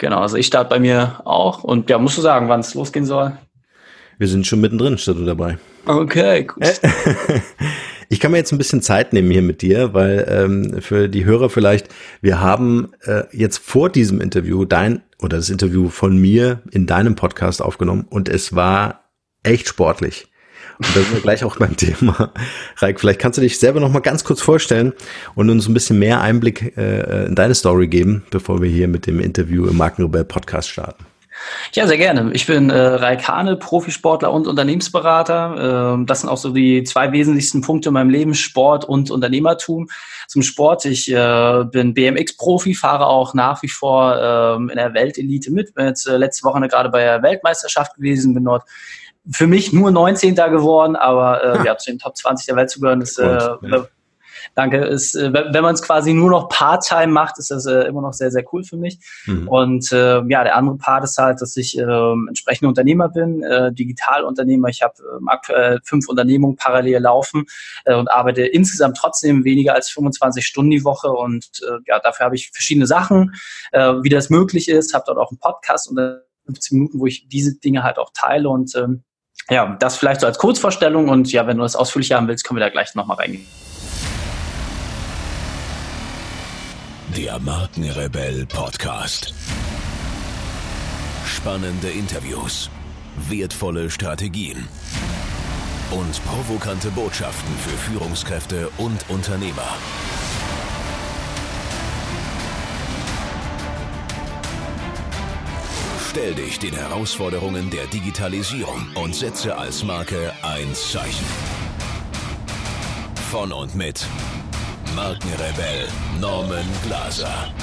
Genau, also ich starte bei mir auch und ja, musst du sagen, wann es losgehen soll? Wir sind schon mittendrin, statt du dabei. Okay, gut. Ich kann mir jetzt ein bisschen Zeit nehmen hier mit dir, weil ähm, für die Hörer vielleicht, wir haben äh, jetzt vor diesem Interview dein oder das Interview von mir in deinem Podcast aufgenommen und es war echt sportlich. Und da sind wir gleich auch beim Thema. Raik, vielleicht kannst du dich selber noch mal ganz kurz vorstellen und uns ein bisschen mehr Einblick äh, in deine Story geben, bevor wir hier mit dem Interview im Markenrebell Podcast starten. Ja, sehr gerne. Ich bin äh, Raik Hane, Profisportler und Unternehmensberater. Ähm, das sind auch so die zwei wesentlichsten Punkte in meinem Leben, Sport und Unternehmertum. Zum Sport, ich äh, bin BMX-Profi, fahre auch nach wie vor ähm, in der Weltelite mit. Bin jetzt äh, letzte Woche gerade bei der Weltmeisterschaft gewesen, bin dort für mich nur 19. geworden, aber äh, ja, zu den Top 20 der Welt zu gehören, ist äh, Danke. Ist, äh, wenn man es quasi nur noch Part-Time macht, ist das äh, immer noch sehr, sehr cool für mich. Mhm. Und äh, ja, der andere Part ist halt, dass ich äh, entsprechender Unternehmer bin, äh, Digitalunternehmer. Ich habe äh, aktuell fünf Unternehmungen parallel laufen äh, und arbeite insgesamt trotzdem weniger als 25 Stunden die Woche. Und äh, ja, dafür habe ich verschiedene Sachen, äh, wie das möglich ist. Habe dort auch einen Podcast und 15 Minuten, wo ich diese Dinge halt auch teile und ähm, ja, das vielleicht so als Kurzvorstellung und ja, wenn du das ausführlicher haben willst, können wir da gleich nochmal reingehen. Der Markenrebell Podcast. Spannende Interviews, wertvolle Strategien und provokante Botschaften für Führungskräfte und Unternehmer. Stell dich den Herausforderungen der Digitalisierung und setze als Marke ein Zeichen. Von und mit Markenrebell Norman Glaser.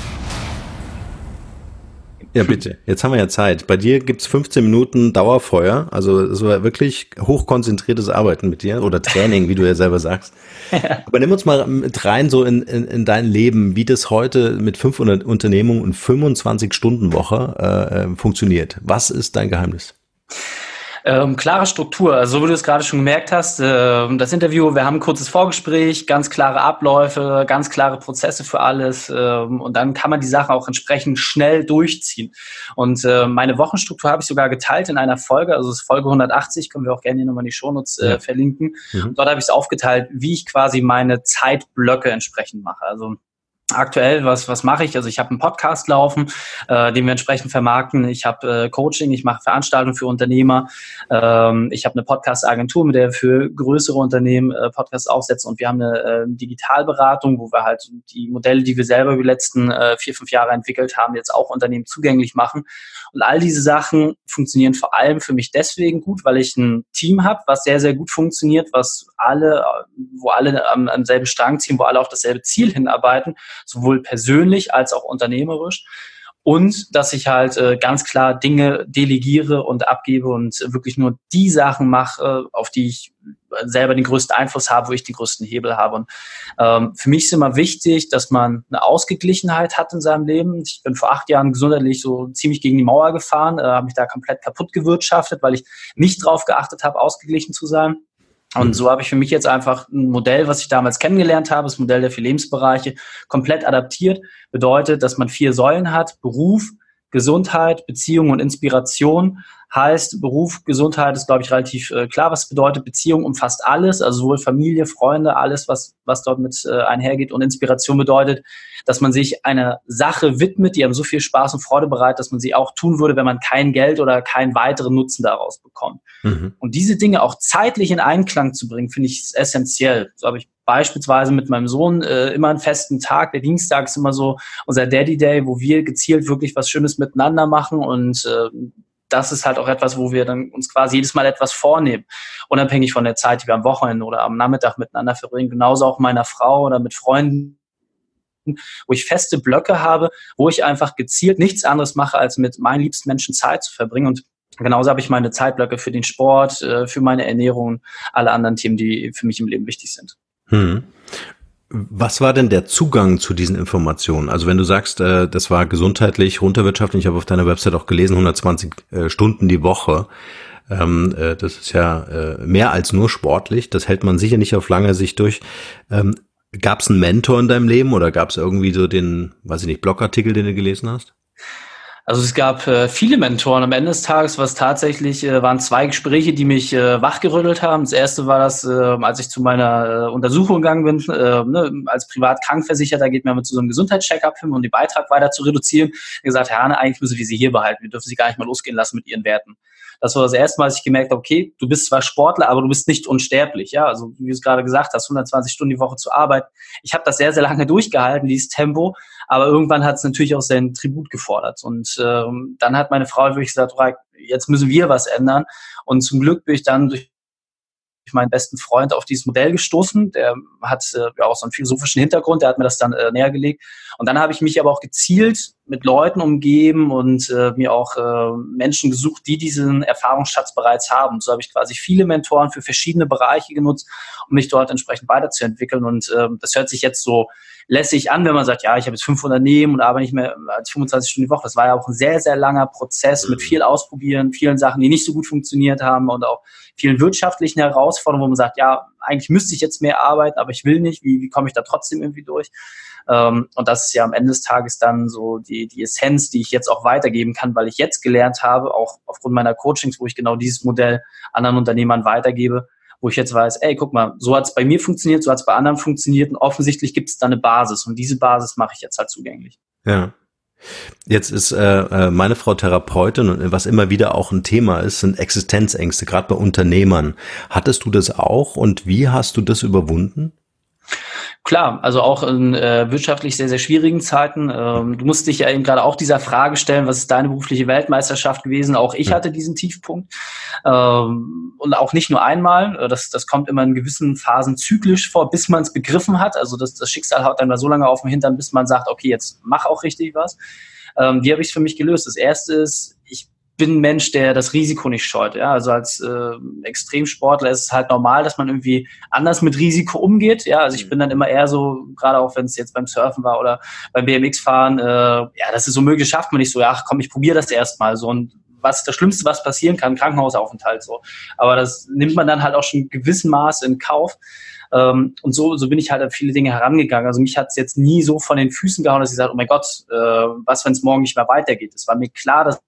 Ja, bitte. Jetzt haben wir ja Zeit. Bei dir gibt's 15 Minuten Dauerfeuer. Also es war wirklich hochkonzentriertes Arbeiten mit dir oder Training, wie du ja selber sagst. Aber nimm uns mal mit rein so in, in, in dein Leben, wie das heute mit 500 Unternehmungen und 25 Stunden Woche äh, äh, funktioniert. Was ist dein Geheimnis? Ähm, klare Struktur, also so wie du es gerade schon gemerkt hast, äh, das Interview, wir haben ein kurzes Vorgespräch, ganz klare Abläufe, ganz klare Prozesse für alles äh, und dann kann man die Sache auch entsprechend schnell durchziehen. Und äh, meine Wochenstruktur habe ich sogar geteilt in einer Folge, also das ist Folge 180, können wir auch gerne hier nochmal in die Shownotes äh, verlinken. Mhm. Dort habe ich es aufgeteilt, wie ich quasi meine Zeitblöcke entsprechend mache. Also Aktuell, was, was mache ich? Also ich habe einen Podcast laufen, äh, den wir entsprechend vermarkten. Ich habe äh, Coaching, ich mache Veranstaltungen für Unternehmer. Ähm, ich habe eine Podcast-Agentur, mit der wir für größere Unternehmen äh, Podcasts aufsetzen. Und wir haben eine äh, Digitalberatung, wo wir halt die Modelle, die wir selber über die letzten äh, vier, fünf Jahre entwickelt haben, jetzt auch Unternehmen zugänglich machen. Und all diese Sachen funktionieren vor allem für mich deswegen gut, weil ich ein Team habe, was sehr, sehr gut funktioniert, was alle, wo alle am, am selben Strang ziehen, wo alle auf dasselbe Ziel hinarbeiten sowohl persönlich als auch unternehmerisch. Und dass ich halt äh, ganz klar Dinge delegiere und abgebe und wirklich nur die Sachen mache, auf die ich selber den größten Einfluss habe, wo ich den größten Hebel habe. Und ähm, für mich ist immer wichtig, dass man eine Ausgeglichenheit hat in seinem Leben. Ich bin vor acht Jahren gesundheitlich so ziemlich gegen die Mauer gefahren, äh, habe mich da komplett kaputt gewirtschaftet, weil ich nicht drauf geachtet habe, ausgeglichen zu sein. Und mhm. so habe ich für mich jetzt einfach ein Modell, was ich damals kennengelernt habe, das Modell der vier Lebensbereiche, komplett adaptiert. Bedeutet, dass man vier Säulen hat, Beruf, Gesundheit, Beziehung und Inspiration heißt Beruf, Gesundheit ist, glaube ich, relativ äh, klar, was bedeutet. Beziehung umfasst alles, also sowohl Familie, Freunde, alles, was, was dort mit äh, einhergeht. Und Inspiration bedeutet, dass man sich einer Sache widmet, die einem so viel Spaß und Freude bereitet, dass man sie auch tun würde, wenn man kein Geld oder keinen weiteren Nutzen daraus bekommt. Mhm. Und diese Dinge auch zeitlich in Einklang zu bringen, finde ich essentiell. So habe ich beispielsweise mit meinem Sohn äh, immer einen festen Tag. Der Dienstag ist immer so unser Daddy Day, wo wir gezielt wirklich was Schönes miteinander machen und äh, das ist halt auch etwas, wo wir dann uns quasi jedes Mal etwas vornehmen, unabhängig von der Zeit, die wir am Wochenende oder am Nachmittag miteinander verbringen. Genauso auch meiner Frau oder mit Freunden, wo ich feste Blöcke habe, wo ich einfach gezielt nichts anderes mache, als mit meinen liebsten Menschen Zeit zu verbringen. Und genauso habe ich meine Zeitblöcke für den Sport, äh, für meine Ernährung, alle anderen Themen, die für mich im Leben wichtig sind. Hm. Was war denn der Zugang zu diesen Informationen? Also wenn du sagst, äh, das war gesundheitlich, runterwirtschaftlich, ich habe auf deiner Website auch gelesen, 120 äh, Stunden die Woche. Ähm, äh, das ist ja äh, mehr als nur sportlich. Das hält man sicher nicht auf lange Sicht durch. Ähm, gab es einen Mentor in deinem Leben oder gab es irgendwie so den, weiß ich nicht, Blogartikel, den du gelesen hast? Also es gab äh, viele Mentoren am Ende des Tages, was tatsächlich äh, waren zwei Gespräche, die mich äh, wachgerüttelt haben. Das erste war das, äh, als ich zu meiner äh, Untersuchung gegangen bin, äh, ne, als privat krankversicherter geht man mit zu so einem Gesundheitscheckup hin, um den Beitrag weiter zu reduzieren. Ich gesagt, Herr Hane, eigentlich müssen wir sie hier behalten. Wir dürfen sie gar nicht mal losgehen lassen mit ihren Werten. Das war das erste Mal, dass ich gemerkt habe, okay, du bist zwar Sportler, aber du bist nicht unsterblich. Ja, also wie du es gerade gesagt hast, 120 Stunden die Woche zu arbeiten. Ich habe das sehr, sehr lange durchgehalten, dieses Tempo. Aber irgendwann hat es natürlich auch seinen Tribut gefordert. Und ähm, dann hat meine Frau wirklich gesagt, jetzt müssen wir was ändern. Und zum Glück bin ich dann durch meinen besten Freund auf dieses Modell gestoßen. Der hat äh, ja auch so einen philosophischen Hintergrund, der hat mir das dann äh, näher gelegt. Und dann habe ich mich aber auch gezielt mit Leuten umgeben und äh, mir auch äh, Menschen gesucht, die diesen Erfahrungsschatz bereits haben. So habe ich quasi viele Mentoren für verschiedene Bereiche genutzt, um mich dort entsprechend weiterzuentwickeln. Und äh, das hört sich jetzt so lässig an, wenn man sagt, ja, ich habe jetzt fünf Unternehmen und arbeite nicht mehr als 25 Stunden die Woche. Das war ja auch ein sehr, sehr langer Prozess mit viel Ausprobieren, vielen Sachen, die nicht so gut funktioniert haben und auch vielen wirtschaftlichen Herausforderungen, wo man sagt, ja, eigentlich müsste ich jetzt mehr arbeiten, aber ich will nicht. Wie, wie komme ich da trotzdem irgendwie durch? Ähm, und das ist ja am Ende des Tages dann so die, die Essenz, die ich jetzt auch weitergeben kann, weil ich jetzt gelernt habe, auch aufgrund meiner Coachings, wo ich genau dieses Modell anderen Unternehmern weitergebe, wo ich jetzt weiß, ey, guck mal, so hat es bei mir funktioniert, so hat es bei anderen funktioniert und offensichtlich gibt es da eine Basis und diese Basis mache ich jetzt halt zugänglich. Ja. Jetzt ist äh, äh, meine Frau Therapeutin und was immer wieder auch ein Thema ist, sind Existenzängste, gerade bei Unternehmern. Hattest du das auch und wie hast du das überwunden? Klar, also auch in äh, wirtschaftlich sehr, sehr schwierigen Zeiten. Ähm, du musst dich ja eben gerade auch dieser Frage stellen, was ist deine berufliche Weltmeisterschaft gewesen? Auch ich hatte diesen Tiefpunkt. Ähm, und auch nicht nur einmal. Äh, das, das kommt immer in gewissen Phasen zyklisch vor, bis man es begriffen hat. Also das, das Schicksal haut dann mal so lange auf dem Hintern, bis man sagt, okay, jetzt mach auch richtig was. Ähm, wie habe ich es für mich gelöst? Das erste ist, bin ein Mensch, der das Risiko nicht scheut. Ja? Also als äh, Extremsportler ist es halt normal, dass man irgendwie anders mit Risiko umgeht. Ja, also ich mhm. bin dann immer eher so, gerade auch wenn es jetzt beim Surfen war oder beim BMX-Fahren, äh, ja, das ist so möglich, schafft man nicht so, ja, ach, komm, ich probiere das erstmal so und was das Schlimmste, was passieren kann, Krankenhausaufenthalt so. Aber das nimmt man dann halt auch schon gewissen Maß in Kauf. Ähm, und so, so bin ich halt an viele Dinge herangegangen. Also mich hat es jetzt nie so von den Füßen gehauen, dass ich sage, oh mein Gott, äh, was, wenn es morgen nicht mehr weitergeht. Es war mir klar, dass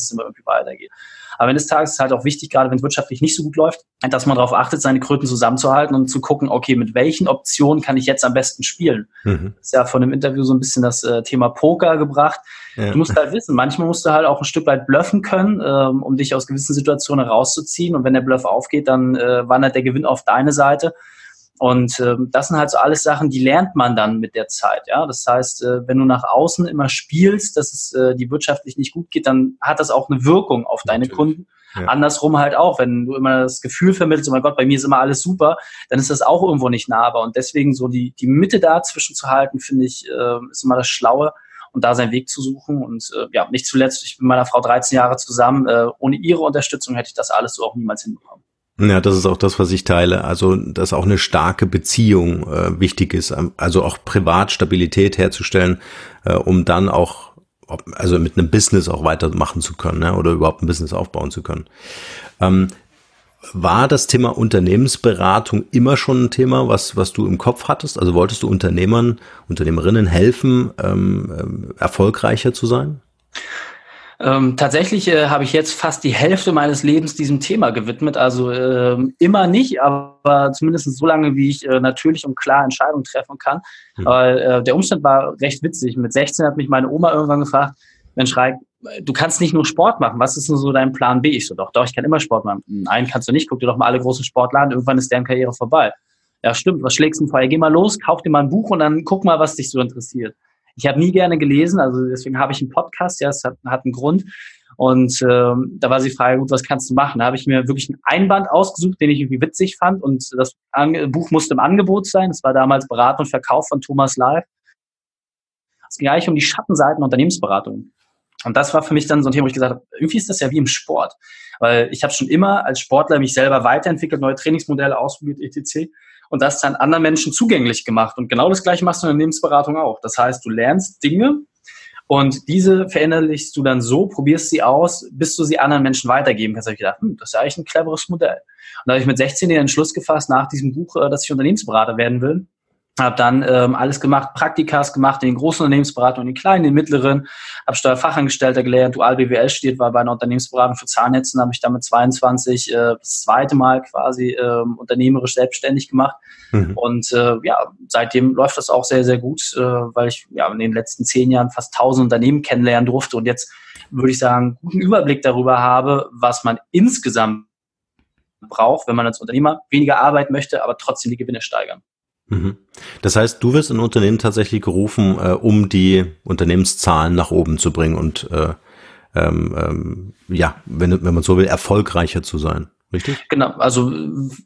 es immer irgendwie weitergeht. Aber wenn des Tages ist es halt auch wichtig, gerade wenn es wirtschaftlich nicht so gut läuft, dass man darauf achtet, seine Kröten zusammenzuhalten und zu gucken, okay, mit welchen Optionen kann ich jetzt am besten spielen? Mhm. Das ist ja von dem Interview so ein bisschen das äh, Thema Poker gebracht. Ja. Du musst halt wissen, manchmal musst du halt auch ein Stück weit bluffen können, ähm, um dich aus gewissen Situationen rauszuziehen. Und wenn der Bluff aufgeht, dann äh, wandert der Gewinn auf deine Seite. Und äh, das sind halt so alles Sachen, die lernt man dann mit der Zeit. Ja, das heißt, äh, wenn du nach außen immer spielst, dass es äh, die wirtschaftlich nicht gut geht, dann hat das auch eine Wirkung auf deine Natürlich. Kunden. Ja. Andersrum halt auch, wenn du immer das Gefühl vermittelst, oh mein Gott, bei mir ist immer alles super, dann ist das auch irgendwo nicht nahbar. Und deswegen so die, die Mitte dazwischen zu halten, finde ich, äh, ist immer das Schlaue und da seinen Weg zu suchen. Und äh, ja, nicht zuletzt, ich bin mit meiner Frau 13 Jahre zusammen. Äh, ohne ihre Unterstützung hätte ich das alles so auch niemals hinbekommen. Ja, das ist auch das, was ich teile. Also, dass auch eine starke Beziehung äh, wichtig ist. Ähm, also auch Privatstabilität herzustellen, äh, um dann auch, also mit einem Business auch weitermachen zu können ne? oder überhaupt ein Business aufbauen zu können. Ähm, war das Thema Unternehmensberatung immer schon ein Thema, was, was du im Kopf hattest? Also wolltest du Unternehmern, Unternehmerinnen helfen, ähm, ähm erfolgreicher zu sein? Ähm, tatsächlich äh, habe ich jetzt fast die Hälfte meines Lebens diesem Thema gewidmet. Also äh, immer nicht, aber zumindest so lange, wie ich äh, natürlich und klar Entscheidungen treffen kann. Weil äh, der Umstand war recht witzig. Mit 16 hat mich meine Oma irgendwann gefragt, Mensch, Reik, du kannst nicht nur Sport machen. Was ist denn so dein Plan B? Ich so, doch, doch, ich kann immer Sport machen. Nein, kannst du nicht. Guck dir doch mal alle großen Sportler an. Irgendwann ist deren Karriere vorbei. Ja, stimmt. Was schlägst du vor? Geh mal los, kauf dir mal ein Buch und dann guck mal, was dich so interessiert. Ich habe nie gerne gelesen, also deswegen habe ich einen Podcast, ja, es hat, hat einen Grund. Und ähm, da war sie frage, gut, was kannst du machen? Da habe ich mir wirklich ein Einband ausgesucht, den ich irgendwie witzig fand. Und das An Buch musste im Angebot sein. Das war damals Beratung und Verkauf von Thomas Live. Es ging eigentlich um die Schattenseiten Unternehmensberatung. Und das war für mich dann so ein Thema, wo ich gesagt habe, irgendwie ist das ja wie im Sport. Weil ich habe schon immer als Sportler mich selber weiterentwickelt, neue Trainingsmodelle ausprobiert, etc und das dann anderen Menschen zugänglich gemacht. Und genau das gleiche machst du in der Lebensberatung auch. Das heißt, du lernst Dinge und diese verinnerlichst du dann so, probierst sie aus, bis du sie anderen Menschen weitergeben kannst. Da habe ich gedacht, hm, das ist ja eigentlich ein cleveres Modell. Und da habe ich mit 16 den Entschluss gefasst, nach diesem Buch, äh, dass ich Unternehmensberater werden will. Habe dann ähm, alles gemacht, Praktikas gemacht in den großen Unternehmensberatungen, in den kleinen, in den mittleren, habe Steuerfachangestellter gelernt, dual BWL studiert, war bei einer Unternehmensberatung für Zahnnetzen, habe ich dann mit 22 äh, das zweite Mal quasi ähm, unternehmerisch selbstständig gemacht. Mhm. Und äh, ja, seitdem läuft das auch sehr, sehr gut, äh, weil ich ja in den letzten zehn Jahren fast tausend Unternehmen kennenlernen durfte und jetzt würde ich sagen, guten Überblick darüber habe, was man insgesamt braucht, wenn man als Unternehmer weniger arbeiten möchte, aber trotzdem die Gewinne steigern. Mhm. Das heißt, du wirst in Unternehmen tatsächlich gerufen, äh, um die Unternehmenszahlen nach oben zu bringen und äh, ähm, ähm, ja, wenn, wenn man so will, erfolgreicher zu sein. Richtig? Genau, also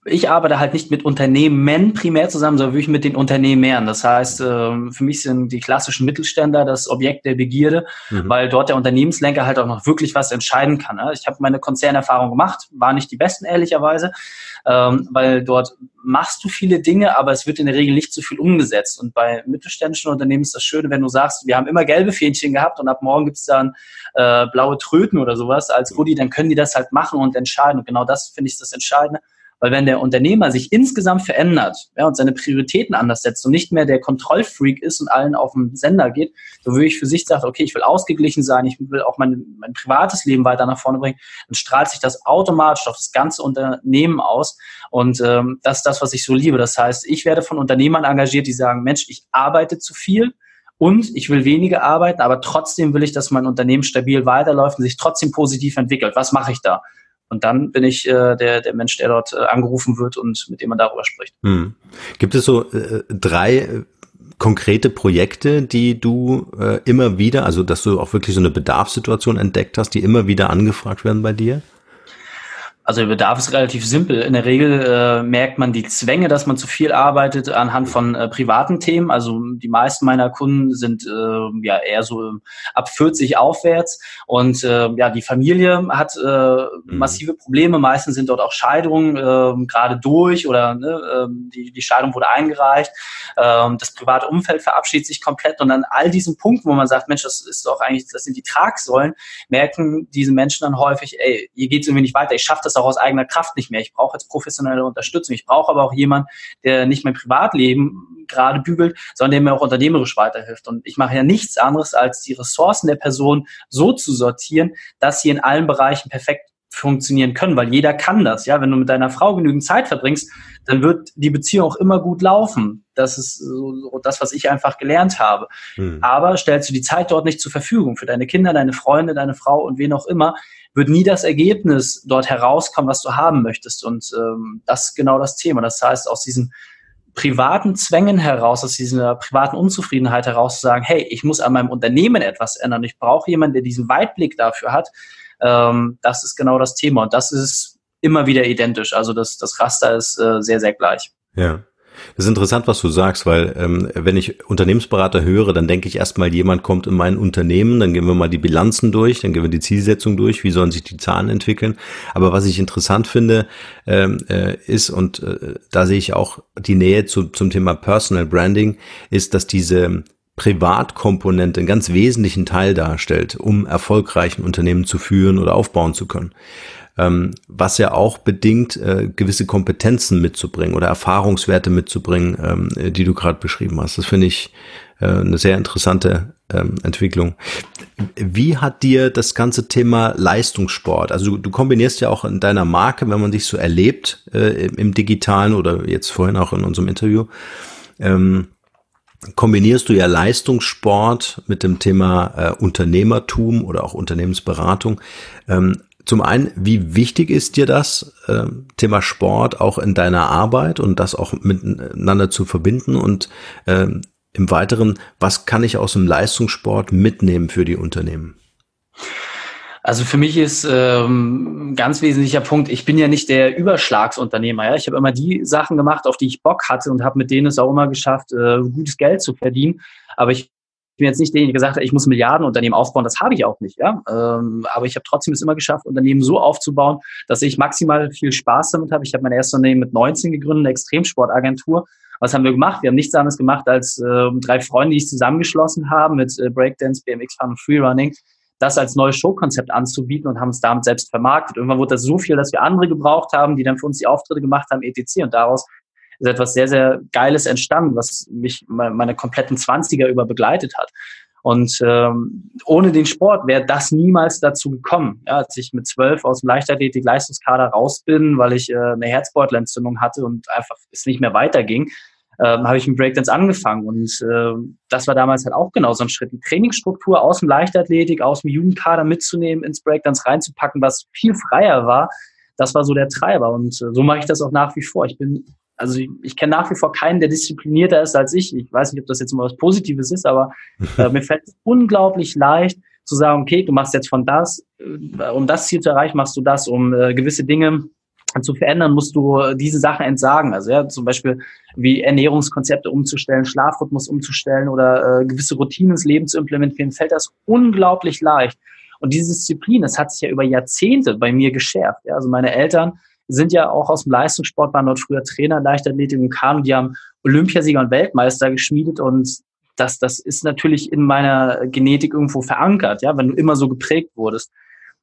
ich arbeite halt nicht mit Unternehmen primär zusammen, sondern wirklich mit den Unternehmern. Das heißt, ähm, für mich sind die klassischen Mittelständler das Objekt der Begierde, mhm. weil dort der Unternehmenslenker halt auch noch wirklich was entscheiden kann. Ich habe meine Konzernerfahrung gemacht, war nicht die besten ehrlicherweise, ähm, weil dort machst du viele Dinge, aber es wird in der Regel nicht so viel umgesetzt. Und bei mittelständischen Unternehmen ist das Schöne, wenn du sagst, wir haben immer gelbe Fähnchen gehabt und ab morgen gibt es dann äh, blaue Tröten oder sowas als Goodie, dann können die das halt machen und entscheiden. Und genau das finde ich das Entscheidende. Weil wenn der Unternehmer sich insgesamt verändert ja, und seine Prioritäten anders setzt und nicht mehr der Kontrollfreak ist und allen auf den Sender geht, so würde ich für sich sagen, okay, ich will ausgeglichen sein, ich will auch mein, mein privates Leben weiter nach vorne bringen, dann strahlt sich das automatisch auf das ganze Unternehmen aus. Und ähm, das ist das, was ich so liebe. Das heißt, ich werde von Unternehmern engagiert, die sagen, Mensch, ich arbeite zu viel, und ich will weniger arbeiten, aber trotzdem will ich, dass mein Unternehmen stabil weiterläuft und sich trotzdem positiv entwickelt. Was mache ich da? Und dann bin ich äh, der, der Mensch, der dort äh, angerufen wird und mit dem man darüber spricht. Hm. Gibt es so äh, drei äh, konkrete Projekte, die du äh, immer wieder, also dass du auch wirklich so eine Bedarfssituation entdeckt hast, die immer wieder angefragt werden bei dir? Also der Bedarf ist relativ simpel. In der Regel äh, merkt man die Zwänge, dass man zu viel arbeitet anhand von äh, privaten Themen. Also die meisten meiner Kunden sind äh, ja eher so ab 40 aufwärts und äh, ja die Familie hat äh, mhm. massive Probleme. Meistens sind dort auch Scheidungen äh, gerade durch oder ne, äh, die, die Scheidung wurde eingereicht. Äh, das private Umfeld verabschiedet sich komplett und an all diesen Punkten, wo man sagt, Mensch, das ist doch eigentlich, das sind die Tragsäulen, merken diese Menschen dann häufig, ey, hier geht's irgendwie nicht weiter. Ich schaffe das auch aus eigener Kraft nicht mehr. Ich brauche jetzt professionelle Unterstützung. Ich brauche aber auch jemanden, der nicht mein Privatleben gerade bügelt, sondern der mir auch unternehmerisch weiterhilft. Und ich mache ja nichts anderes, als die Ressourcen der Person so zu sortieren, dass sie in allen Bereichen perfekt funktionieren können, weil jeder kann das. Ja, wenn du mit deiner Frau genügend Zeit verbringst, dann wird die Beziehung auch immer gut laufen. Das ist so das, was ich einfach gelernt habe. Hm. Aber stellst du die Zeit dort nicht zur Verfügung für deine Kinder, deine Freunde, deine Frau und wen auch immer, wird nie das Ergebnis dort herauskommen, was du haben möchtest. Und ähm, das ist genau das Thema. Das heißt, aus diesen privaten Zwängen heraus, aus dieser privaten Unzufriedenheit heraus zu sagen, hey, ich muss an meinem Unternehmen etwas ändern. Ich brauche jemanden, der diesen Weitblick dafür hat. Ähm, das ist genau das Thema. Und das ist immer wieder identisch. Also das, das Raster ist äh, sehr, sehr gleich. Ja. Das ist interessant, was du sagst, weil ähm, wenn ich Unternehmensberater höre, dann denke ich erstmal, jemand kommt in mein Unternehmen, dann gehen wir mal die Bilanzen durch, dann gehen wir die Zielsetzung durch, wie sollen sich die Zahlen entwickeln. Aber was ich interessant finde, ähm, äh, ist, und äh, da sehe ich auch die Nähe zu, zum Thema Personal Branding, ist, dass diese Privatkomponente einen ganz wesentlichen Teil darstellt, um erfolgreichen Unternehmen zu führen oder aufbauen zu können ähm, was ja auch bedingt, äh, gewisse Kompetenzen mitzubringen oder Erfahrungswerte mitzubringen, ähm, äh, die du gerade beschrieben hast. Das finde ich äh, eine sehr interessante ähm, Entwicklung. Wie hat dir das ganze Thema Leistungssport, also du, du, kombinierst ja auch in deiner Marke, wenn man dich so erlebt äh, im, im digitalen oder jetzt vorhin auch in unserem Interview, ähm, kombinierst du ja Leistungssport mit dem Thema äh, Unternehmertum oder auch Unternehmensberatung. Ähm, zum einen, wie wichtig ist dir das äh, Thema Sport auch in deiner Arbeit und das auch miteinander zu verbinden? Und äh, im Weiteren, was kann ich aus dem Leistungssport mitnehmen für die Unternehmen? Also für mich ist ähm, ein ganz wesentlicher Punkt, ich bin ja nicht der Überschlagsunternehmer. Ja? Ich habe immer die Sachen gemacht, auf die ich Bock hatte und habe mit denen es auch immer geschafft, äh, gutes Geld zu verdienen. Aber ich bin jetzt nicht derjenige, der gesagt hat, ich muss Milliardenunternehmen aufbauen, das habe ich auch nicht, ja. Ähm, aber ich habe trotzdem es immer geschafft, Unternehmen so aufzubauen, dass ich maximal viel Spaß damit habe. Ich habe mein erstes Unternehmen mit 19 gegründet, eine Extremsportagentur. Was haben wir gemacht? Wir haben nichts anderes gemacht, als äh, drei Freunde, die sich zusammengeschlossen haben mit äh, Breakdance, BMX Fun und Freerunning, das als neues Showkonzept anzubieten und haben es damit selbst vermarktet. Irgendwann wurde das so viel, dass wir andere gebraucht haben, die dann für uns die Auftritte gemacht haben, etc. Und daraus ist etwas sehr, sehr Geiles entstanden, was mich meine kompletten Zwanziger über begleitet hat. Und ähm, ohne den Sport wäre das niemals dazu gekommen. Ja, als ich mit zwölf aus dem Leichtathletik-Leistungskader raus bin, weil ich äh, eine Herzbeutelentzündung hatte und einfach es nicht mehr weiterging, ähm, habe ich mit Breakdance angefangen. Und äh, das war damals halt auch genau so ein Schritt. Die Trainingsstruktur aus dem Leichtathletik, aus dem Jugendkader mitzunehmen, ins Breakdance reinzupacken, was viel freier war, das war so der Treiber. Und äh, so mache ich das auch nach wie vor. Ich bin, also ich, ich kenne nach wie vor keinen, der disziplinierter ist als ich. Ich weiß nicht, ob das jetzt mal was Positives ist, aber äh, mir fällt es unglaublich leicht, zu sagen, okay, du machst jetzt von das, äh, um das Ziel zu erreichen, machst du das, um äh, gewisse Dinge zu verändern, musst du diese Sachen entsagen. Also ja, zum Beispiel wie Ernährungskonzepte umzustellen, Schlafrhythmus umzustellen oder äh, gewisse Routinen ins Leben zu implementieren, fällt das unglaublich leicht. Und diese Disziplin, das hat sich ja über Jahrzehnte bei mir geschärft. Ja, also meine Eltern sind ja auch aus dem Leistungssport, waren dort früher Trainer, Leichtathletik und Kanu, die haben Olympiasieger und Weltmeister geschmiedet und das, das ist natürlich in meiner Genetik irgendwo verankert, ja, wenn du immer so geprägt wurdest.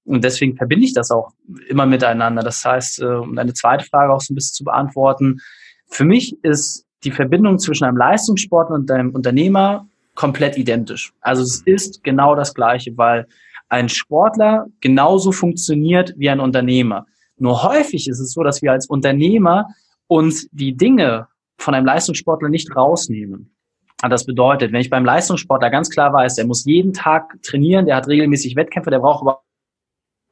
Und deswegen verbinde ich das auch immer miteinander. Das heißt, äh, um deine zweite Frage auch so ein bisschen zu beantworten, für mich ist die Verbindung zwischen einem Leistungssportler und einem Unternehmer komplett identisch. Also es ist genau das Gleiche, weil ein Sportler genauso funktioniert wie ein Unternehmer. Nur häufig ist es so, dass wir als Unternehmer uns die Dinge von einem Leistungssportler nicht rausnehmen. Das bedeutet, wenn ich beim Leistungssportler ganz klar weiß, der muss jeden Tag trainieren, der hat regelmäßig Wettkämpfe, der braucht aber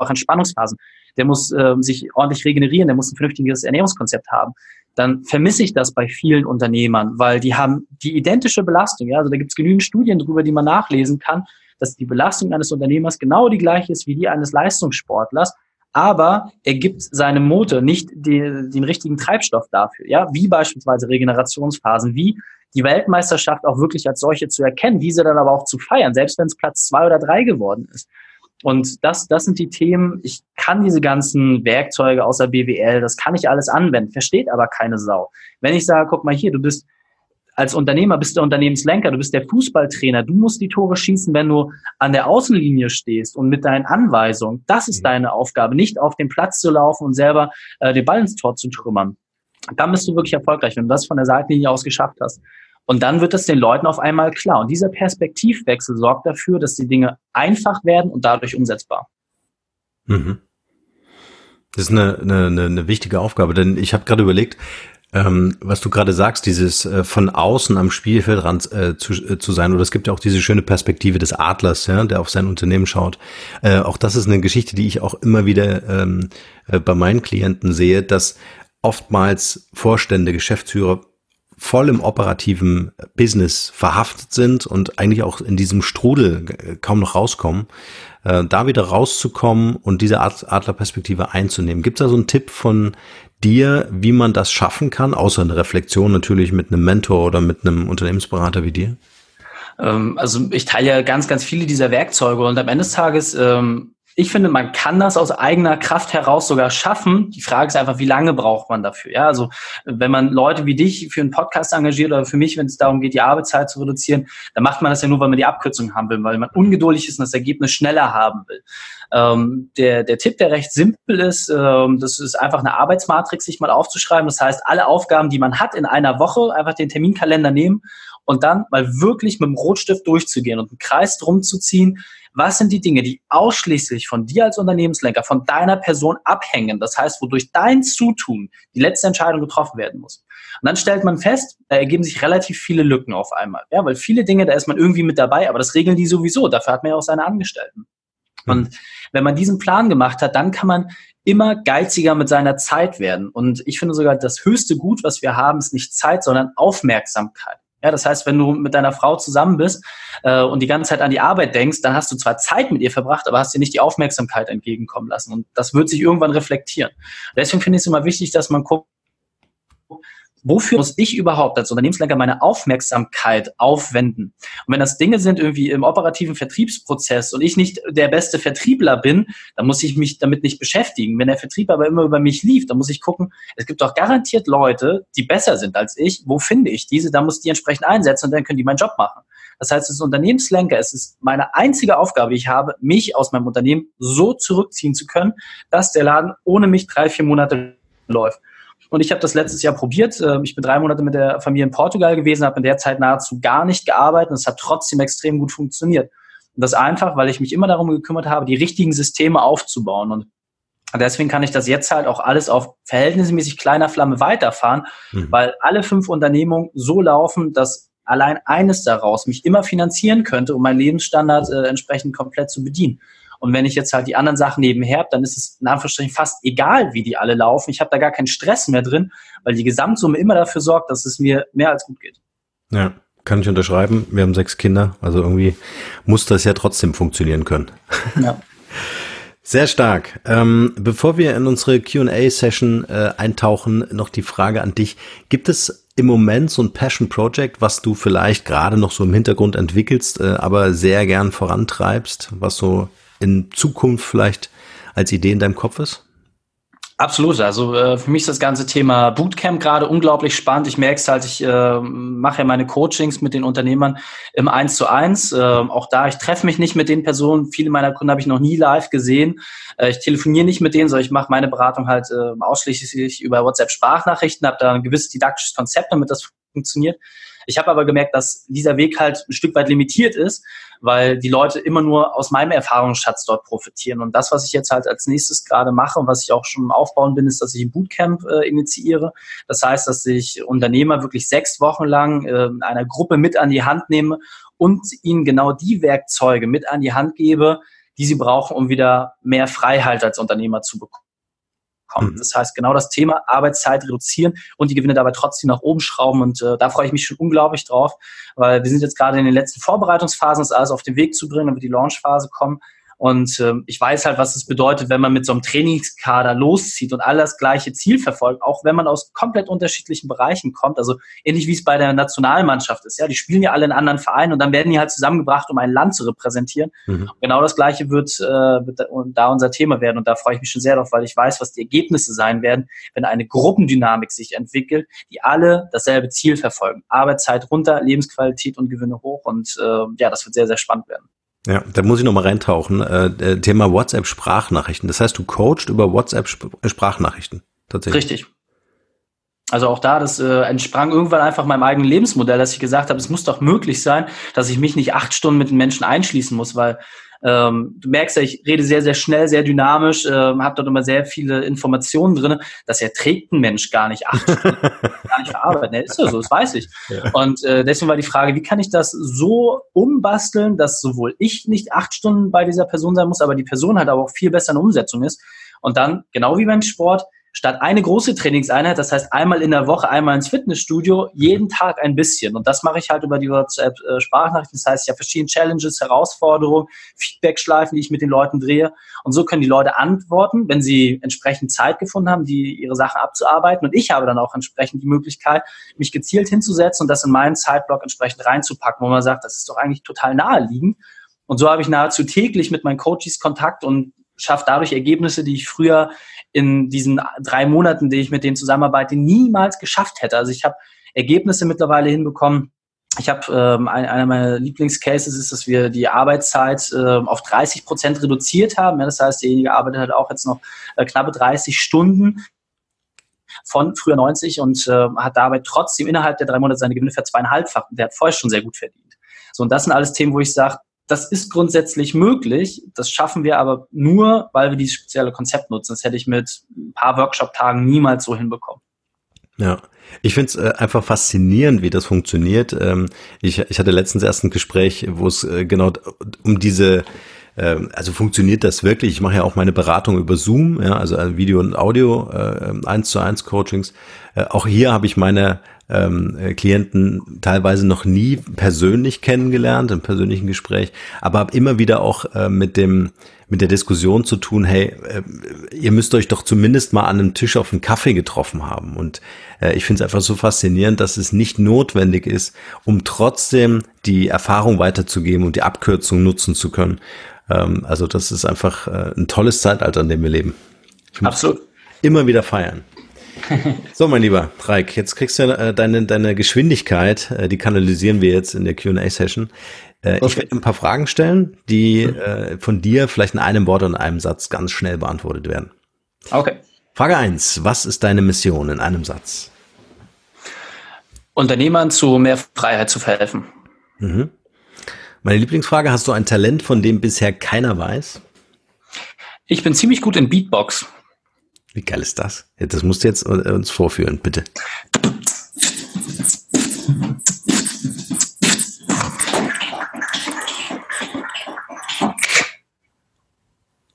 auch Entspannungsphasen. Der muss äh, sich ordentlich regenerieren, der muss ein vernünftiges Ernährungskonzept haben. Dann vermisse ich das bei vielen Unternehmern, weil die haben die identische Belastung. Ja? Also da gibt es genügend Studien drüber, die man nachlesen kann, dass die Belastung eines Unternehmers genau die gleiche ist wie die eines Leistungssportlers. Aber er gibt seinem Motor nicht die, den richtigen Treibstoff dafür. Ja, wie beispielsweise Regenerationsphasen, wie die Weltmeisterschaft auch wirklich als solche zu erkennen, diese dann aber auch zu feiern, selbst wenn es Platz zwei oder drei geworden ist. Und das, das sind die Themen. Ich kann diese ganzen Werkzeuge außer BWL, das kann ich alles anwenden, versteht aber keine Sau. Wenn ich sage, guck mal hier, du bist als Unternehmer, bist der Unternehmenslenker, du bist der Fußballtrainer, du musst die Tore schießen, wenn du an der Außenlinie stehst und mit deinen Anweisungen. Das ist mhm. deine Aufgabe, nicht auf den Platz zu laufen und selber äh, den Ball ins Tor zu trümmern. Dann bist du wirklich erfolgreich, wenn du das von der Seitenlinie aus geschafft hast. Und dann wird es den Leuten auf einmal klar. Und dieser Perspektivwechsel sorgt dafür, dass die Dinge einfach werden und dadurch umsetzbar. Mhm. Das ist eine, eine, eine wichtige Aufgabe, denn ich habe gerade überlegt, ähm, was du gerade sagst, dieses äh, von außen am Spielfeldrand äh, zu, äh, zu sein, oder es gibt ja auch diese schöne Perspektive des Adlers, ja, der auf sein Unternehmen schaut. Äh, auch das ist eine Geschichte, die ich auch immer wieder ähm, äh, bei meinen Klienten sehe, dass oftmals Vorstände, Geschäftsführer voll im operativen Business verhaftet sind und eigentlich auch in diesem Strudel kaum noch rauskommen, äh, da wieder rauszukommen und diese Adlerperspektive einzunehmen. Gibt es da so einen Tipp von dir, wie man das schaffen kann, außer eine Reflexion natürlich mit einem Mentor oder mit einem Unternehmensberater wie dir? Ähm, also ich teile ja ganz, ganz viele dieser Werkzeuge und am Ende des Tages ähm, ich finde, man kann das aus eigener Kraft heraus sogar schaffen. Die Frage ist einfach, wie lange braucht man dafür? Ja, also wenn man Leute wie dich für einen Podcast engagiert oder für mich, wenn es darum geht, die Arbeitszeit zu reduzieren, dann macht man das ja nur, weil man die Abkürzung haben will, weil man ungeduldig ist und das Ergebnis schneller haben will. Ähm, der, der Tipp, der recht simpel ist, ähm, das ist einfach eine Arbeitsmatrix, sich mal aufzuschreiben. Das heißt, alle Aufgaben, die man hat in einer Woche, einfach den Terminkalender nehmen und dann mal wirklich mit dem Rotstift durchzugehen und einen Kreis drum zu ziehen was sind die Dinge, die ausschließlich von dir als Unternehmenslenker, von deiner Person abhängen? Das heißt, wodurch dein Zutun die letzte Entscheidung getroffen werden muss. Und dann stellt man fest, da ergeben sich relativ viele Lücken auf einmal. Ja, weil viele Dinge, da ist man irgendwie mit dabei, aber das regeln die sowieso. Dafür hat man ja auch seine Angestellten. Mhm. Und wenn man diesen Plan gemacht hat, dann kann man immer geiziger mit seiner Zeit werden. Und ich finde sogar, das höchste Gut, was wir haben, ist nicht Zeit, sondern Aufmerksamkeit. Ja, das heißt, wenn du mit deiner Frau zusammen bist äh, und die ganze Zeit an die Arbeit denkst, dann hast du zwar Zeit mit ihr verbracht, aber hast dir nicht die Aufmerksamkeit entgegenkommen lassen. Und das wird sich irgendwann reflektieren. Deswegen finde ich es immer wichtig, dass man guckt, wofür muss ich überhaupt als Unternehmenslenker meine Aufmerksamkeit aufwenden? Und wenn das Dinge sind irgendwie im operativen Vertriebsprozess und ich nicht der beste Vertriebler bin, dann muss ich mich damit nicht beschäftigen. Wenn der Vertrieb aber immer über mich lief, dann muss ich gucken, es gibt doch garantiert Leute, die besser sind als ich. Wo finde ich diese? Da muss ich die entsprechend einsetzen und dann können die meinen Job machen. Das heißt, ist Unternehmenslenker, es ist meine einzige Aufgabe, die ich habe, mich aus meinem Unternehmen so zurückziehen zu können, dass der Laden ohne mich drei, vier Monate läuft. Und ich habe das letztes Jahr probiert. Ähm, ich bin drei Monate mit der Familie in Portugal gewesen, habe in der Zeit nahezu gar nicht gearbeitet und es hat trotzdem extrem gut funktioniert. Und das einfach, weil ich mich immer darum gekümmert habe, die richtigen Systeme aufzubauen. Und deswegen kann ich das jetzt halt auch alles auf verhältnismäßig kleiner Flamme weiterfahren, mhm. weil alle fünf Unternehmungen so laufen, dass allein eines daraus mich immer finanzieren könnte, um meinen Lebensstandard äh, entsprechend komplett zu bedienen. Und wenn ich jetzt halt die anderen Sachen nebenher habe, dann ist es in Anführungsstrichen fast egal, wie die alle laufen. Ich habe da gar keinen Stress mehr drin, weil die Gesamtsumme immer dafür sorgt, dass es mir mehr als gut geht. Ja, kann ich unterschreiben. Wir haben sechs Kinder, also irgendwie muss das ja trotzdem funktionieren können. Ja. Sehr stark. Ähm, bevor wir in unsere QA-Session äh, eintauchen, noch die Frage an dich. Gibt es im Moment so ein Passion Project, was du vielleicht gerade noch so im Hintergrund entwickelst, äh, aber sehr gern vorantreibst, was so in Zukunft vielleicht als Idee in deinem Kopf ist? Absolut. Also äh, für mich ist das ganze Thema Bootcamp gerade unglaublich spannend. Ich merke es halt, ich äh, mache ja meine Coachings mit den Unternehmern im Eins zu eins. Äh, auch da, ich treffe mich nicht mit den Personen. Viele meiner Kunden habe ich noch nie live gesehen. Äh, ich telefoniere nicht mit denen, sondern ich mache meine Beratung halt äh, ausschließlich über WhatsApp-Sprachnachrichten, habe da ein gewisses didaktisches Konzept, damit das funktioniert. Ich habe aber gemerkt, dass dieser Weg halt ein Stück weit limitiert ist, weil die Leute immer nur aus meinem Erfahrungsschatz dort profitieren. Und das, was ich jetzt halt als nächstes gerade mache und was ich auch schon aufbauen bin, ist, dass ich ein Bootcamp äh, initiiere. Das heißt, dass ich Unternehmer wirklich sechs Wochen lang äh, einer Gruppe mit an die Hand nehme und ihnen genau die Werkzeuge mit an die Hand gebe, die sie brauchen, um wieder mehr Freiheit als Unternehmer zu bekommen kommen. Mhm. Das heißt, genau das Thema Arbeitszeit reduzieren und die Gewinne dabei trotzdem nach oben schrauben. Und äh, da freue ich mich schon unglaublich drauf, weil wir sind jetzt gerade in den letzten Vorbereitungsphasen, das alles auf den Weg zu bringen, wird die Launchphase kommen. Und äh, ich weiß halt, was es bedeutet, wenn man mit so einem Trainingskader loszieht und all das gleiche Ziel verfolgt, auch wenn man aus komplett unterschiedlichen Bereichen kommt. Also ähnlich wie es bei der Nationalmannschaft ist. Ja, die spielen ja alle in anderen Vereinen und dann werden die halt zusammengebracht, um ein Land zu repräsentieren. Mhm. Genau das gleiche wird, äh, wird da unser Thema werden. Und da freue ich mich schon sehr drauf, weil ich weiß, was die Ergebnisse sein werden, wenn eine Gruppendynamik sich entwickelt, die alle dasselbe Ziel verfolgen. Arbeitszeit runter, Lebensqualität und Gewinne hoch. Und äh, ja, das wird sehr, sehr spannend werden. Ja, da muss ich noch mal reintauchen. Äh, Thema WhatsApp-Sprachnachrichten. Das heißt, du coachst über WhatsApp-Sprachnachrichten. Tatsächlich. Richtig. Also auch da, das äh, entsprang irgendwann einfach meinem eigenen Lebensmodell, dass ich gesagt habe, es muss doch möglich sein, dass ich mich nicht acht Stunden mit einem Menschen einschließen muss, weil ähm, du merkst ja, ich rede sehr, sehr schnell, sehr dynamisch, ähm, habe dort immer sehr viele Informationen drin. Das erträgt ein Mensch gar nicht acht Stunden, gar nicht verarbeiten. Ja, ist ja so, das weiß ich. Ja. Und äh, deswegen war die Frage, wie kann ich das so umbasteln, dass sowohl ich nicht acht Stunden bei dieser Person sein muss, aber die Person halt aber auch viel besser in der Umsetzung ist. Und dann, genau wie beim Sport, statt eine große Trainingseinheit, das heißt einmal in der Woche, einmal ins Fitnessstudio, jeden Tag ein bisschen. Und das mache ich halt über die WhatsApp-Sprachnachrichten. Das heißt, ich habe verschiedene Challenges, Herausforderungen, Feedback-Schleifen, die ich mit den Leuten drehe. Und so können die Leute antworten, wenn sie entsprechend Zeit gefunden haben, die ihre Sachen abzuarbeiten. Und ich habe dann auch entsprechend die Möglichkeit, mich gezielt hinzusetzen und das in meinen Zeitblock entsprechend reinzupacken, wo man sagt, das ist doch eigentlich total naheliegend. Und so habe ich nahezu täglich mit meinen Coaches Kontakt und schaffe dadurch Ergebnisse, die ich früher in diesen drei Monaten, die ich mit denen zusammenarbeite, niemals geschafft hätte. Also ich habe Ergebnisse mittlerweile hinbekommen. Ich habe ähm, ein, einer meiner Lieblingscases ist, dass wir die Arbeitszeit äh, auf 30 Prozent reduziert haben. Ja, das heißt, derjenige arbeitet halt auch jetzt noch äh, knappe 30 Stunden von früher 90 und äh, hat dabei trotzdem innerhalb der drei Monate seine Gewinne verzweieinhalbfach. Der hat vorher schon sehr gut verdient. So, und das sind alles Themen, wo ich sage, das ist grundsätzlich möglich. Das schaffen wir aber nur, weil wir dieses spezielle Konzept nutzen. Das hätte ich mit ein paar Workshop-Tagen niemals so hinbekommen. Ja, ich finde es äh, einfach faszinierend, wie das funktioniert. Ähm, ich, ich hatte letztens erst ein Gespräch, wo es äh, genau um diese ähm, also funktioniert das wirklich? Ich mache ja auch meine Beratung über Zoom, ja, also äh, Video und Audio, äh, eins zu eins Coachings. Äh, auch hier habe ich meine ähm, äh, Klienten teilweise noch nie persönlich kennengelernt, im persönlichen Gespräch, aber habe immer wieder auch äh, mit dem mit der Diskussion zu tun, hey, äh, ihr müsst euch doch zumindest mal an einem Tisch auf einen Kaffee getroffen haben. Und äh, ich finde es einfach so faszinierend, dass es nicht notwendig ist, um trotzdem die Erfahrung weiterzugeben und die Abkürzung nutzen zu können. Ähm, also das ist einfach äh, ein tolles Zeitalter, in dem wir leben. Absolut. Immer wieder feiern. So, mein lieber Reik, jetzt kriegst du äh, deine, deine Geschwindigkeit, äh, die kanalisieren wir jetzt in der Q&A-Session. Äh, okay. Ich werde ein paar Fragen stellen, die mhm. von dir vielleicht in einem Wort und einem Satz ganz schnell beantwortet werden. Okay. Frage eins: Was ist deine Mission in einem Satz? Unternehmern zu mehr Freiheit zu verhelfen. Mhm. Meine Lieblingsfrage, hast du ein Talent, von dem bisher keiner weiß? Ich bin ziemlich gut in Beatbox. Wie geil ist das? Das musst du jetzt äh, uns vorführen, bitte.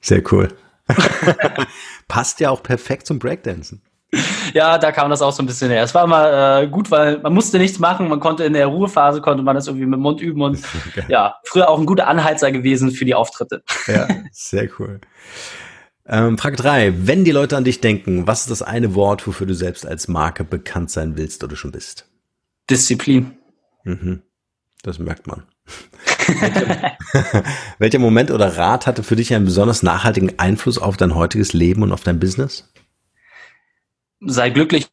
Sehr cool. Passt ja auch perfekt zum Breakdancen. Ja, da kam das auch so ein bisschen her. Es war mal äh, gut, weil man musste nichts machen. Man konnte in der Ruhephase konnte man das irgendwie mit dem Mund üben und ja, früher auch ein guter Anheizer gewesen für die Auftritte. Ja, sehr cool. Ähm, Frage drei: Wenn die Leute an dich denken, was ist das eine Wort, wofür du selbst als Marke bekannt sein willst oder schon bist? Disziplin. Mhm. Das merkt man. welcher, welcher Moment oder Rat hatte für dich einen besonders nachhaltigen Einfluss auf dein heutiges Leben und auf dein Business? sei glücklich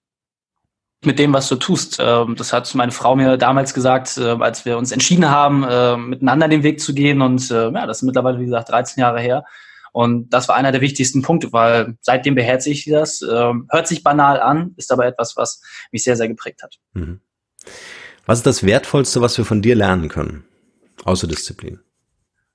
mit dem, was du tust. Ähm, das hat meine Frau mir damals gesagt, äh, als wir uns entschieden haben, äh, miteinander den Weg zu gehen. Und äh, ja, das ist mittlerweile, wie gesagt, 13 Jahre her. Und das war einer der wichtigsten Punkte, weil seitdem beherzige ich das. Ähm, hört sich banal an, ist aber etwas, was mich sehr, sehr geprägt hat. Mhm. Was ist das Wertvollste, was wir von dir lernen können? Außer Disziplin.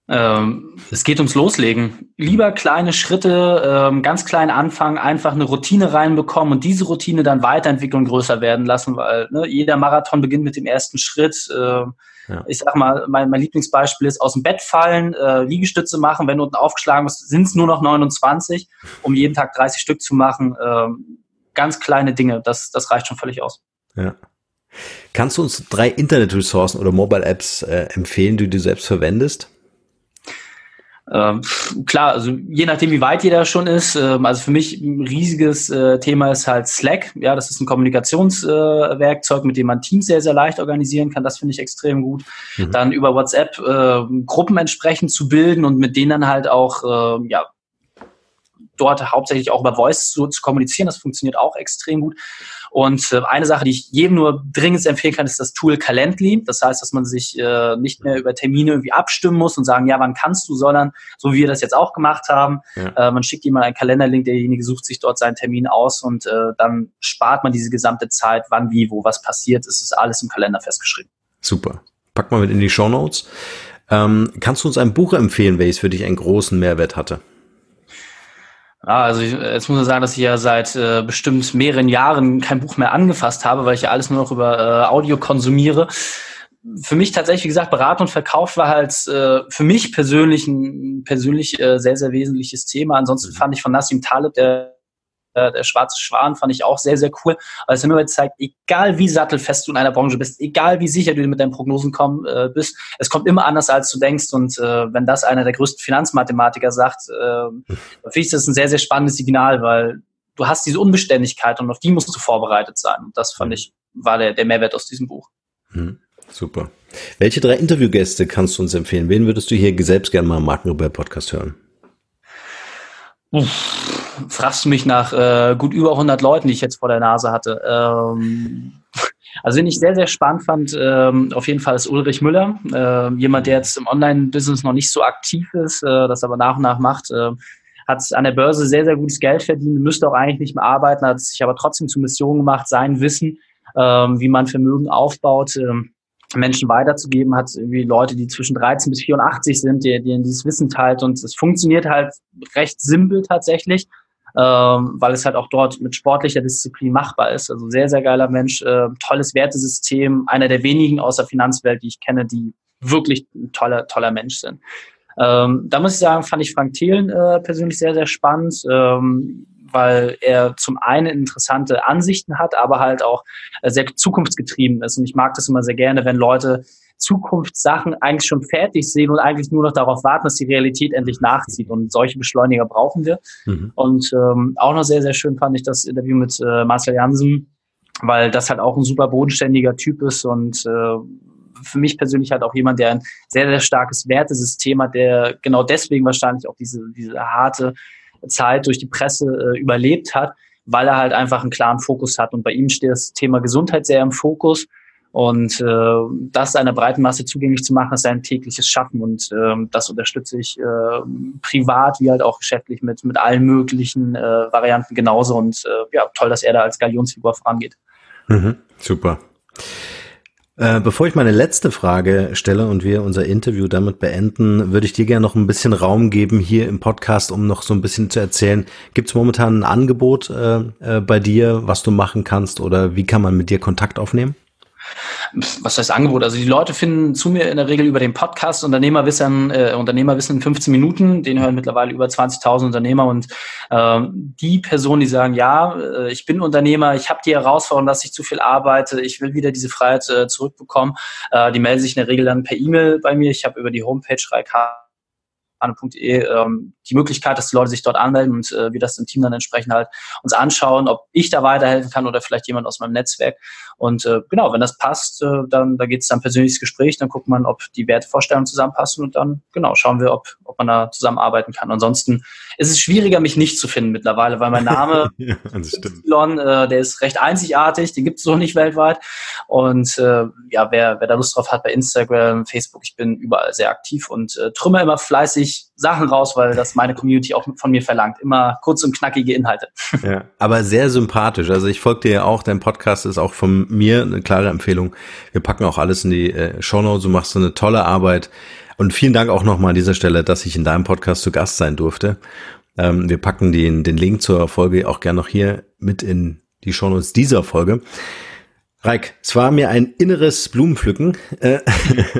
Ähm, es geht ums Loslegen. Lieber kleine Schritte, ähm, ganz klein anfangen, einfach eine Routine reinbekommen und diese Routine dann weiterentwickeln und größer werden lassen, weil ne, jeder Marathon beginnt mit dem ersten Schritt. Äh, ja. Ich sag mal, mein, mein Lieblingsbeispiel ist aus dem Bett fallen, äh, Liegestütze machen, wenn du unten aufgeschlagen bist, sind es nur noch 29, um jeden Tag 30 Stück zu machen. Äh, ganz kleine Dinge, das, das reicht schon völlig aus. Ja. Kannst du uns drei Internet-Ressourcen oder Mobile-Apps äh, empfehlen, die du selbst verwendest? Ähm, klar, also je nachdem, wie weit jeder schon ist. Ähm, also für mich ein riesiges äh, Thema ist halt Slack. Ja, das ist ein Kommunikationswerkzeug, äh, mit dem man Teams sehr, sehr leicht organisieren kann. Das finde ich extrem gut. Mhm. Dann über WhatsApp äh, Gruppen entsprechend zu bilden und mit denen dann halt auch, äh, ja, dort hauptsächlich auch über Voice zu, zu kommunizieren. Das funktioniert auch extrem gut. Und äh, eine Sache, die ich jedem nur dringend empfehlen kann, ist das Tool Calendly. Das heißt, dass man sich äh, nicht mehr über Termine irgendwie abstimmen muss und sagen, ja, wann kannst du, sondern so wie wir das jetzt auch gemacht haben, ja. äh, man schickt jemand einen Kalenderlink, derjenige sucht sich dort seinen Termin aus und äh, dann spart man diese gesamte Zeit, wann, wie, wo was passiert. Es ist alles im Kalender festgeschrieben. Super. Pack mal mit in die Show Notes. Ähm, kannst du uns ein Buch empfehlen, welches für dich einen großen Mehrwert hatte? Ja, also ich, jetzt muss ich sagen, dass ich ja seit äh, bestimmt mehreren Jahren kein Buch mehr angefasst habe, weil ich ja alles nur noch über äh, Audio konsumiere. Für mich tatsächlich, wie gesagt, Beratung und Verkauf war halt äh, für mich persönlich ein persönlich äh, sehr, sehr wesentliches Thema. Ansonsten mhm. fand ich von Nassim Taleb, der äh, der schwarze Schwan fand ich auch sehr, sehr cool, weil es immer zeigt, egal wie sattelfest du in einer Branche bist, egal wie sicher du mit deinen Prognosen komm, äh, bist, es kommt immer anders, als du denkst. Und äh, wenn das einer der größten Finanzmathematiker sagt, äh, finde ich das ein sehr, sehr spannendes Signal, weil du hast diese Unbeständigkeit und auf die musst du vorbereitet sein. Und das fand ich, war der, der Mehrwert aus diesem Buch. Hm, super. Welche drei Interviewgäste kannst du uns empfehlen? Wen würdest du hier selbst gerne mal im Markenrebell Podcast hören? Uff, fragst du mich nach äh, gut über 100 Leuten, die ich jetzt vor der Nase hatte. Ähm, also, wen ich sehr, sehr spannend fand, ähm, auf jeden Fall ist Ulrich Müller. Äh, jemand, der jetzt im Online-Business noch nicht so aktiv ist, äh, das aber nach und nach macht. Äh, hat an der Börse sehr, sehr gutes Geld verdient, müsste auch eigentlich nicht mehr arbeiten, hat sich aber trotzdem zur Mission gemacht, sein Wissen, ähm, wie man Vermögen aufbaut, ähm, Menschen weiterzugeben, hat irgendwie Leute, die zwischen 13 bis 84 sind, die, die dieses Wissen teilt und es funktioniert halt recht simpel tatsächlich, ähm, weil es halt auch dort mit sportlicher Disziplin machbar ist. Also sehr, sehr geiler Mensch, äh, tolles Wertesystem, einer der wenigen aus der Finanzwelt, die ich kenne, die wirklich ein toller, toller Mensch sind. Ähm, da muss ich sagen, fand ich Frank Thelen äh, persönlich sehr, sehr spannend. Ähm, weil er zum einen interessante Ansichten hat, aber halt auch äh, sehr zukunftsgetrieben ist. Und ich mag das immer sehr gerne, wenn Leute Zukunftssachen eigentlich schon fertig sehen und eigentlich nur noch darauf warten, dass die Realität endlich nachzieht. Und solche Beschleuniger brauchen wir. Mhm. Und ähm, auch noch sehr, sehr schön fand ich das Interview mit äh, Marcel Jansen, weil das halt auch ein super bodenständiger Typ ist und äh, für mich persönlich halt auch jemand, der ein sehr, sehr starkes Wertesystem hat, der genau deswegen wahrscheinlich auch diese, diese harte Zeit durch die Presse äh, überlebt hat, weil er halt einfach einen klaren Fokus hat. Und bei ihm steht das Thema Gesundheit sehr im Fokus. Und äh, das einer breiten Masse zugänglich zu machen, ist ein tägliches Schaffen. Und äh, das unterstütze ich äh, privat wie halt auch geschäftlich mit, mit allen möglichen äh, Varianten genauso. Und äh, ja, toll, dass er da als Galionsfigur vorangeht. Mhm, super. Äh, bevor ich meine letzte Frage stelle und wir unser Interview damit beenden, würde ich dir gerne noch ein bisschen Raum geben hier im Podcast, um noch so ein bisschen zu erzählen. Gibt es momentan ein Angebot äh, äh, bei dir, was du machen kannst oder wie kann man mit dir Kontakt aufnehmen? Was heißt Angebot? Also die Leute finden zu mir in der Regel über den Podcast Unternehmerwissen, äh, Unternehmerwissen in 15 Minuten. Den hören mittlerweile über 20.000 Unternehmer und äh, die Personen, die sagen, ja, äh, ich bin Unternehmer, ich habe die Herausforderung, dass ich zu viel arbeite, ich will wieder diese Freiheit äh, zurückbekommen, äh, die melden sich in der Regel dann per E-Mail bei mir. Ich habe über die Homepage reik anne.de ähm, die Möglichkeit, dass die Leute sich dort anmelden und äh, wir das im Team dann entsprechend halt uns anschauen, ob ich da weiterhelfen kann oder vielleicht jemand aus meinem Netzwerk. Und äh, genau, wenn das passt, äh, dann da geht es dann persönliches Gespräch, dann guckt man, ob die Wertevorstellungen zusammenpassen und dann genau schauen wir, ob, ob man da zusammenarbeiten kann. Ansonsten ist es schwieriger, mich nicht zu finden mittlerweile, weil mein Name ja, äh, der ist recht einzigartig, den gibt es so nicht weltweit. Und äh, ja, wer, wer da Lust drauf hat bei Instagram, Facebook, ich bin überall sehr aktiv und äh, trümmer immer fleißig Sachen raus, weil das meine Community auch von mir verlangt. Immer kurz und knackige Inhalte. Ja, aber sehr sympathisch. Also ich folge dir ja auch, dein Podcast ist auch von mir eine klare Empfehlung. Wir packen auch alles in die äh, Show Notes. Du machst eine tolle Arbeit. Und vielen Dank auch nochmal an dieser Stelle, dass ich in deinem Podcast zu Gast sein durfte. Ähm, wir packen den, den Link zur Folge auch gerne noch hier mit in die Show Notes dieser Folge. Reik, es war mir ein inneres Blumenpflücken, äh,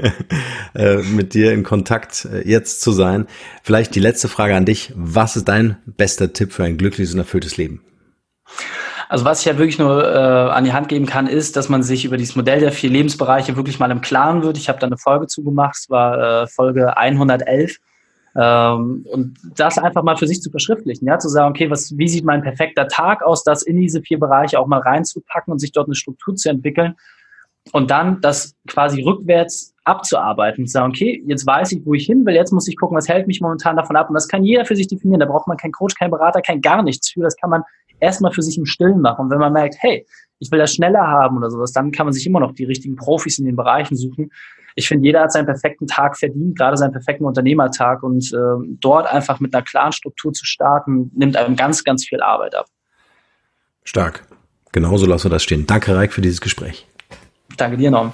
äh, mit dir in Kontakt äh, jetzt zu sein. Vielleicht die letzte Frage an dich. Was ist dein bester Tipp für ein glückliches und erfülltes Leben? Also was ich ja wirklich nur äh, an die Hand geben kann, ist, dass man sich über dieses Modell der vier Lebensbereiche wirklich mal im Klaren wird. Ich habe da eine Folge zugemacht, es war äh, Folge 111. Ähm, und das einfach mal für sich zu verschriftlichen, ja, zu sagen, okay, was, wie sieht mein perfekter Tag aus, das in diese vier Bereiche auch mal reinzupacken und sich dort eine Struktur zu entwickeln und dann das quasi rückwärts abzuarbeiten und zu sagen, okay, jetzt weiß ich, wo ich hin will, jetzt muss ich gucken, was hält mich momentan davon ab und das kann jeder für sich definieren, da braucht man keinen Coach, keinen Berater, kein gar nichts für, das kann man erstmal für sich im Stillen machen und wenn man merkt, hey, ich will das schneller haben oder sowas, dann kann man sich immer noch die richtigen Profis in den Bereichen suchen, ich finde, jeder hat seinen perfekten Tag verdient, gerade seinen perfekten Unternehmertag. Und äh, dort einfach mit einer klaren Struktur zu starten, nimmt einem ganz, ganz viel Arbeit ab. Stark. Genauso lassen wir das stehen. Danke, Reik, für dieses Gespräch. Danke dir, Norm.